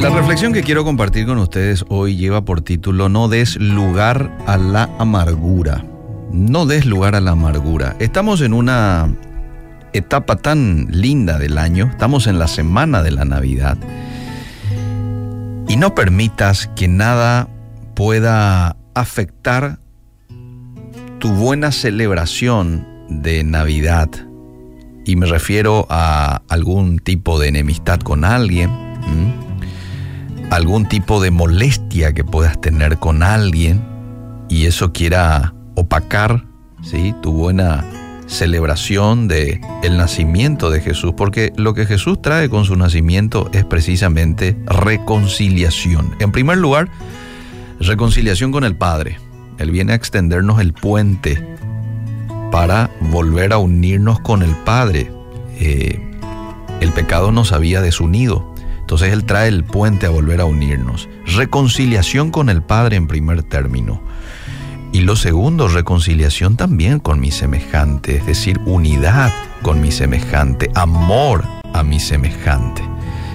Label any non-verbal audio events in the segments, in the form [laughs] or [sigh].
La reflexión que quiero compartir con ustedes hoy lleva por título No des lugar a la amargura. No des lugar a la amargura. Estamos en una etapa tan linda del año, estamos en la semana de la Navidad. Y no permitas que nada pueda afectar tu buena celebración de Navidad. Y me refiero a algún tipo de enemistad con alguien, algún tipo de molestia que puedas tener con alguien y eso quiera opacar ¿sí? tu buena celebración de el nacimiento de Jesús, porque lo que Jesús trae con su nacimiento es precisamente reconciliación. En primer lugar, reconciliación con el Padre. Él viene a extendernos el puente para volver a unirnos con el Padre. Eh, el pecado nos había desunido. Entonces Él trae el puente a volver a unirnos. Reconciliación con el Padre en primer término. Y lo segundo, reconciliación también con mi semejante, es decir, unidad con mi semejante, amor a mi semejante.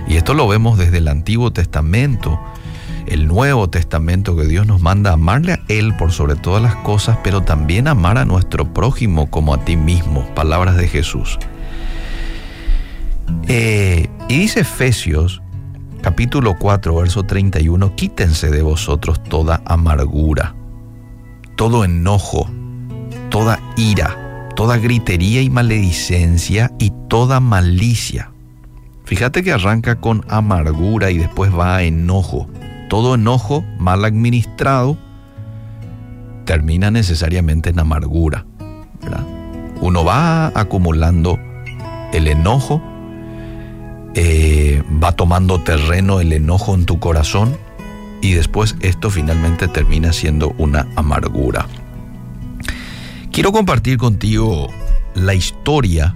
Y esto lo vemos desde el Antiguo Testamento, el Nuevo Testamento, que Dios nos manda a amarle a Él por sobre todas las cosas, pero también amar a nuestro prójimo como a ti mismo, palabras de Jesús. Eh, y dice Efesios capítulo 4, verso 31, quítense de vosotros toda amargura todo enojo, toda ira, toda gritería y maledicencia y toda malicia. Fíjate que arranca con amargura y después va a enojo. Todo enojo mal administrado termina necesariamente en amargura. Uno va acumulando el enojo, eh, va tomando terreno el enojo en tu corazón y después esto finalmente termina siendo una amargura. Quiero compartir contigo la historia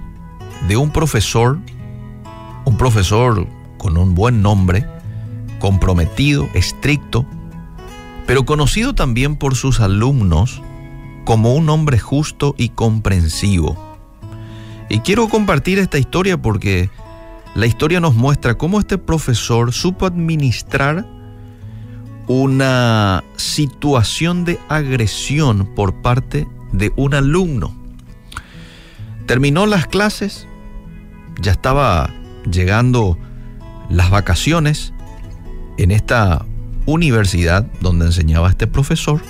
de un profesor, un profesor con un buen nombre, comprometido, estricto, pero conocido también por sus alumnos como un hombre justo y comprensivo. Y quiero compartir esta historia porque la historia nos muestra cómo este profesor supo administrar una situación de agresión por parte de un alumno. Terminó las clases, ya estaba llegando las vacaciones en esta universidad donde enseñaba este profesor.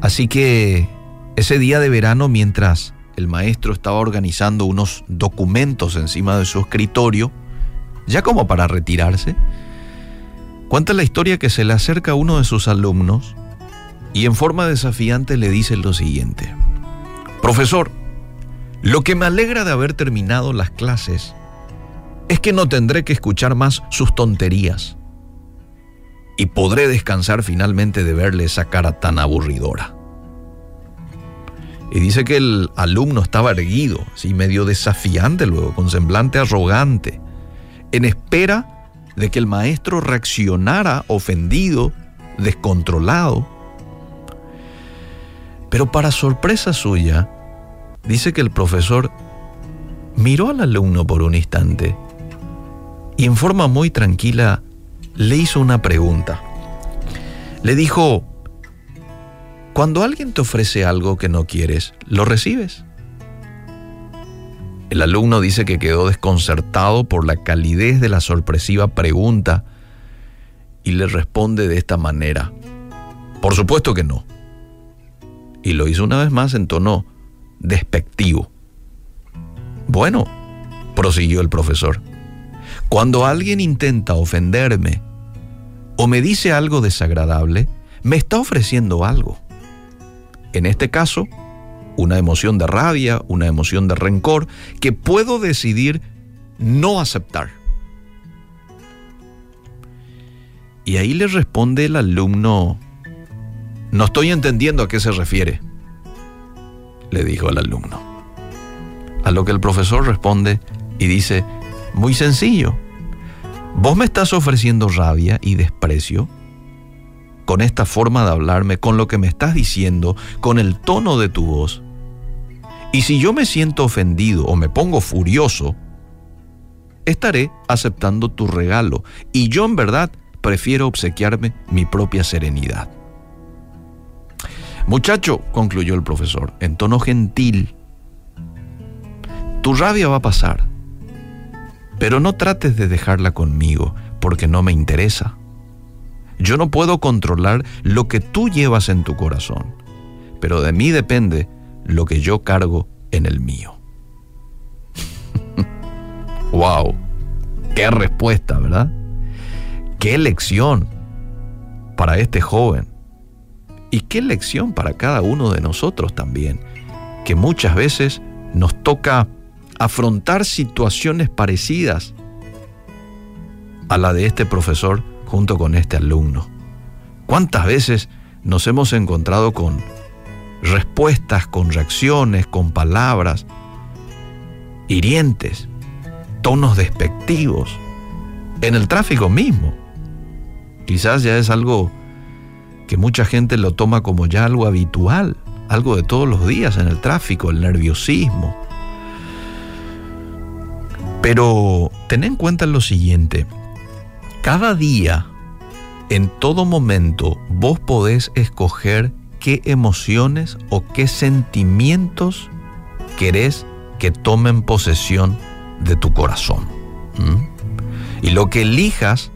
Así que ese día de verano, mientras el maestro estaba organizando unos documentos encima de su escritorio, ya como para retirarse, Cuenta la historia que se le acerca a uno de sus alumnos y en forma desafiante le dice lo siguiente. Profesor, lo que me alegra de haber terminado las clases es que no tendré que escuchar más sus tonterías y podré descansar finalmente de verle esa cara tan aburridora. Y dice que el alumno estaba erguido, así medio desafiante luego, con semblante arrogante, en espera de que el maestro reaccionara ofendido, descontrolado. Pero para sorpresa suya, dice que el profesor miró al alumno por un instante y en forma muy tranquila le hizo una pregunta. Le dijo, cuando alguien te ofrece algo que no quieres, ¿lo recibes? El alumno dice que quedó desconcertado por la calidez de la sorpresiva pregunta y le responde de esta manera, por supuesto que no. Y lo hizo una vez más en tono despectivo. Bueno, prosiguió el profesor, cuando alguien intenta ofenderme o me dice algo desagradable, me está ofreciendo algo. En este caso, una emoción de rabia, una emoción de rencor, que puedo decidir no aceptar. Y ahí le responde el alumno, no estoy entendiendo a qué se refiere, le dijo al alumno. A lo que el profesor responde y dice, muy sencillo, vos me estás ofreciendo rabia y desprecio con esta forma de hablarme, con lo que me estás diciendo, con el tono de tu voz. Y si yo me siento ofendido o me pongo furioso, estaré aceptando tu regalo y yo en verdad prefiero obsequiarme mi propia serenidad. Muchacho, concluyó el profesor, en tono gentil, tu rabia va a pasar, pero no trates de dejarla conmigo porque no me interesa. Yo no puedo controlar lo que tú llevas en tu corazón, pero de mí depende lo que yo cargo en el mío. [laughs] ¡Wow! ¡Qué respuesta, ¿verdad? ¡Qué lección para este joven! Y qué lección para cada uno de nosotros también, que muchas veces nos toca afrontar situaciones parecidas a la de este profesor junto con este alumno. ¿Cuántas veces nos hemos encontrado con respuestas, con reacciones, con palabras hirientes, tonos despectivos, en el tráfico mismo? Quizás ya es algo que mucha gente lo toma como ya algo habitual, algo de todos los días en el tráfico, el nerviosismo. Pero ten en cuenta lo siguiente, cada día, en todo momento, vos podés escoger qué emociones o qué sentimientos querés que tomen posesión de tu corazón. Y lo que elijas,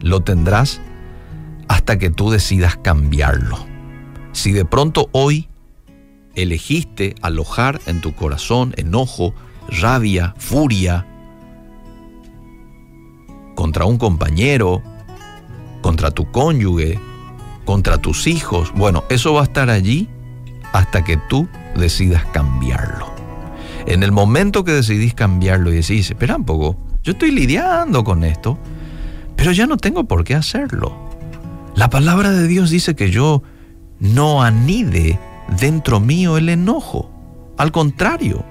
lo tendrás hasta que tú decidas cambiarlo. Si de pronto hoy elegiste alojar en tu corazón enojo, rabia, furia, contra un compañero, contra tu cónyuge, contra tus hijos. Bueno, eso va a estar allí hasta que tú decidas cambiarlo. En el momento que decidís cambiarlo y decís, espera un poco, yo estoy lidiando con esto, pero ya no tengo por qué hacerlo. La palabra de Dios dice que yo no anide dentro mío el enojo. Al contrario,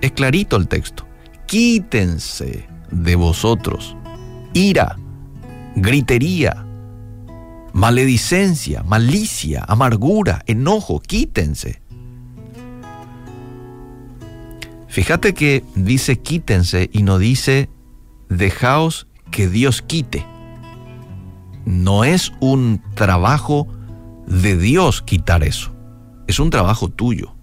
es clarito el texto. Quítense de vosotros ira, gritería, maledicencia, malicia, amargura, enojo, quítense. Fíjate que dice quítense y no dice dejaos que Dios quite. No es un trabajo de Dios quitar eso, es un trabajo tuyo,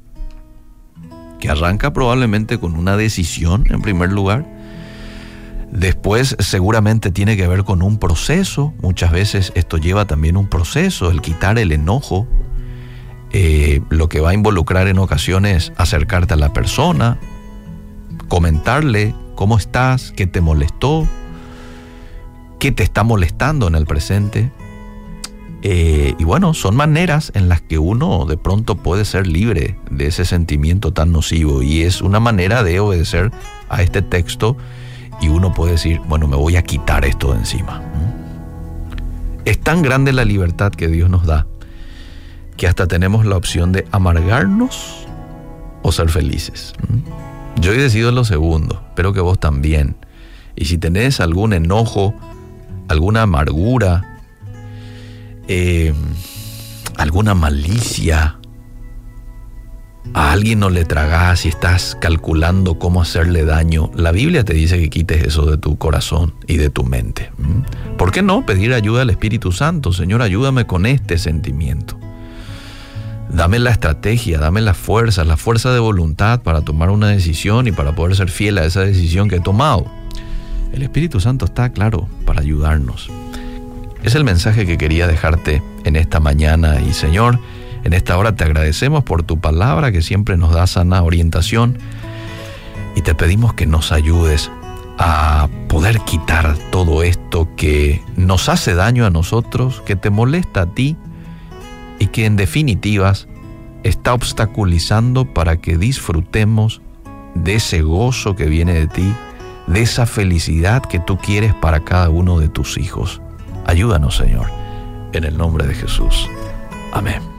que arranca probablemente con una decisión en primer lugar, Después seguramente tiene que ver con un proceso, muchas veces esto lleva también un proceso, el quitar el enojo, eh, lo que va a involucrar en ocasiones acercarte a la persona, comentarle cómo estás, qué te molestó, qué te está molestando en el presente. Eh, y bueno, son maneras en las que uno de pronto puede ser libre de ese sentimiento tan nocivo y es una manera de obedecer a este texto y uno puede decir, bueno, me voy a quitar esto de encima. Es tan grande la libertad que Dios nos da que hasta tenemos la opción de amargarnos o ser felices. Yo he decidido lo segundo, espero que vos también. Y si tenés algún enojo, alguna amargura, eh, alguna malicia, a alguien no le tragas y estás calculando cómo hacerle daño, la Biblia te dice que quites eso de tu corazón y de tu mente. ¿Por qué no pedir ayuda al Espíritu Santo? Señor, ayúdame con este sentimiento. Dame la estrategia, dame la fuerza, la fuerza de voluntad para tomar una decisión y para poder ser fiel a esa decisión que he tomado. El Espíritu Santo está claro para ayudarnos. Es el mensaje que quería dejarte en esta mañana y Señor, en esta hora te agradecemos por tu palabra que siempre nos da sana orientación y te pedimos que nos ayudes a poder quitar todo esto que nos hace daño a nosotros, que te molesta a ti y que en definitivas está obstaculizando para que disfrutemos de ese gozo que viene de ti, de esa felicidad que tú quieres para cada uno de tus hijos. Ayúdanos, Señor, en el nombre de Jesús. Amén.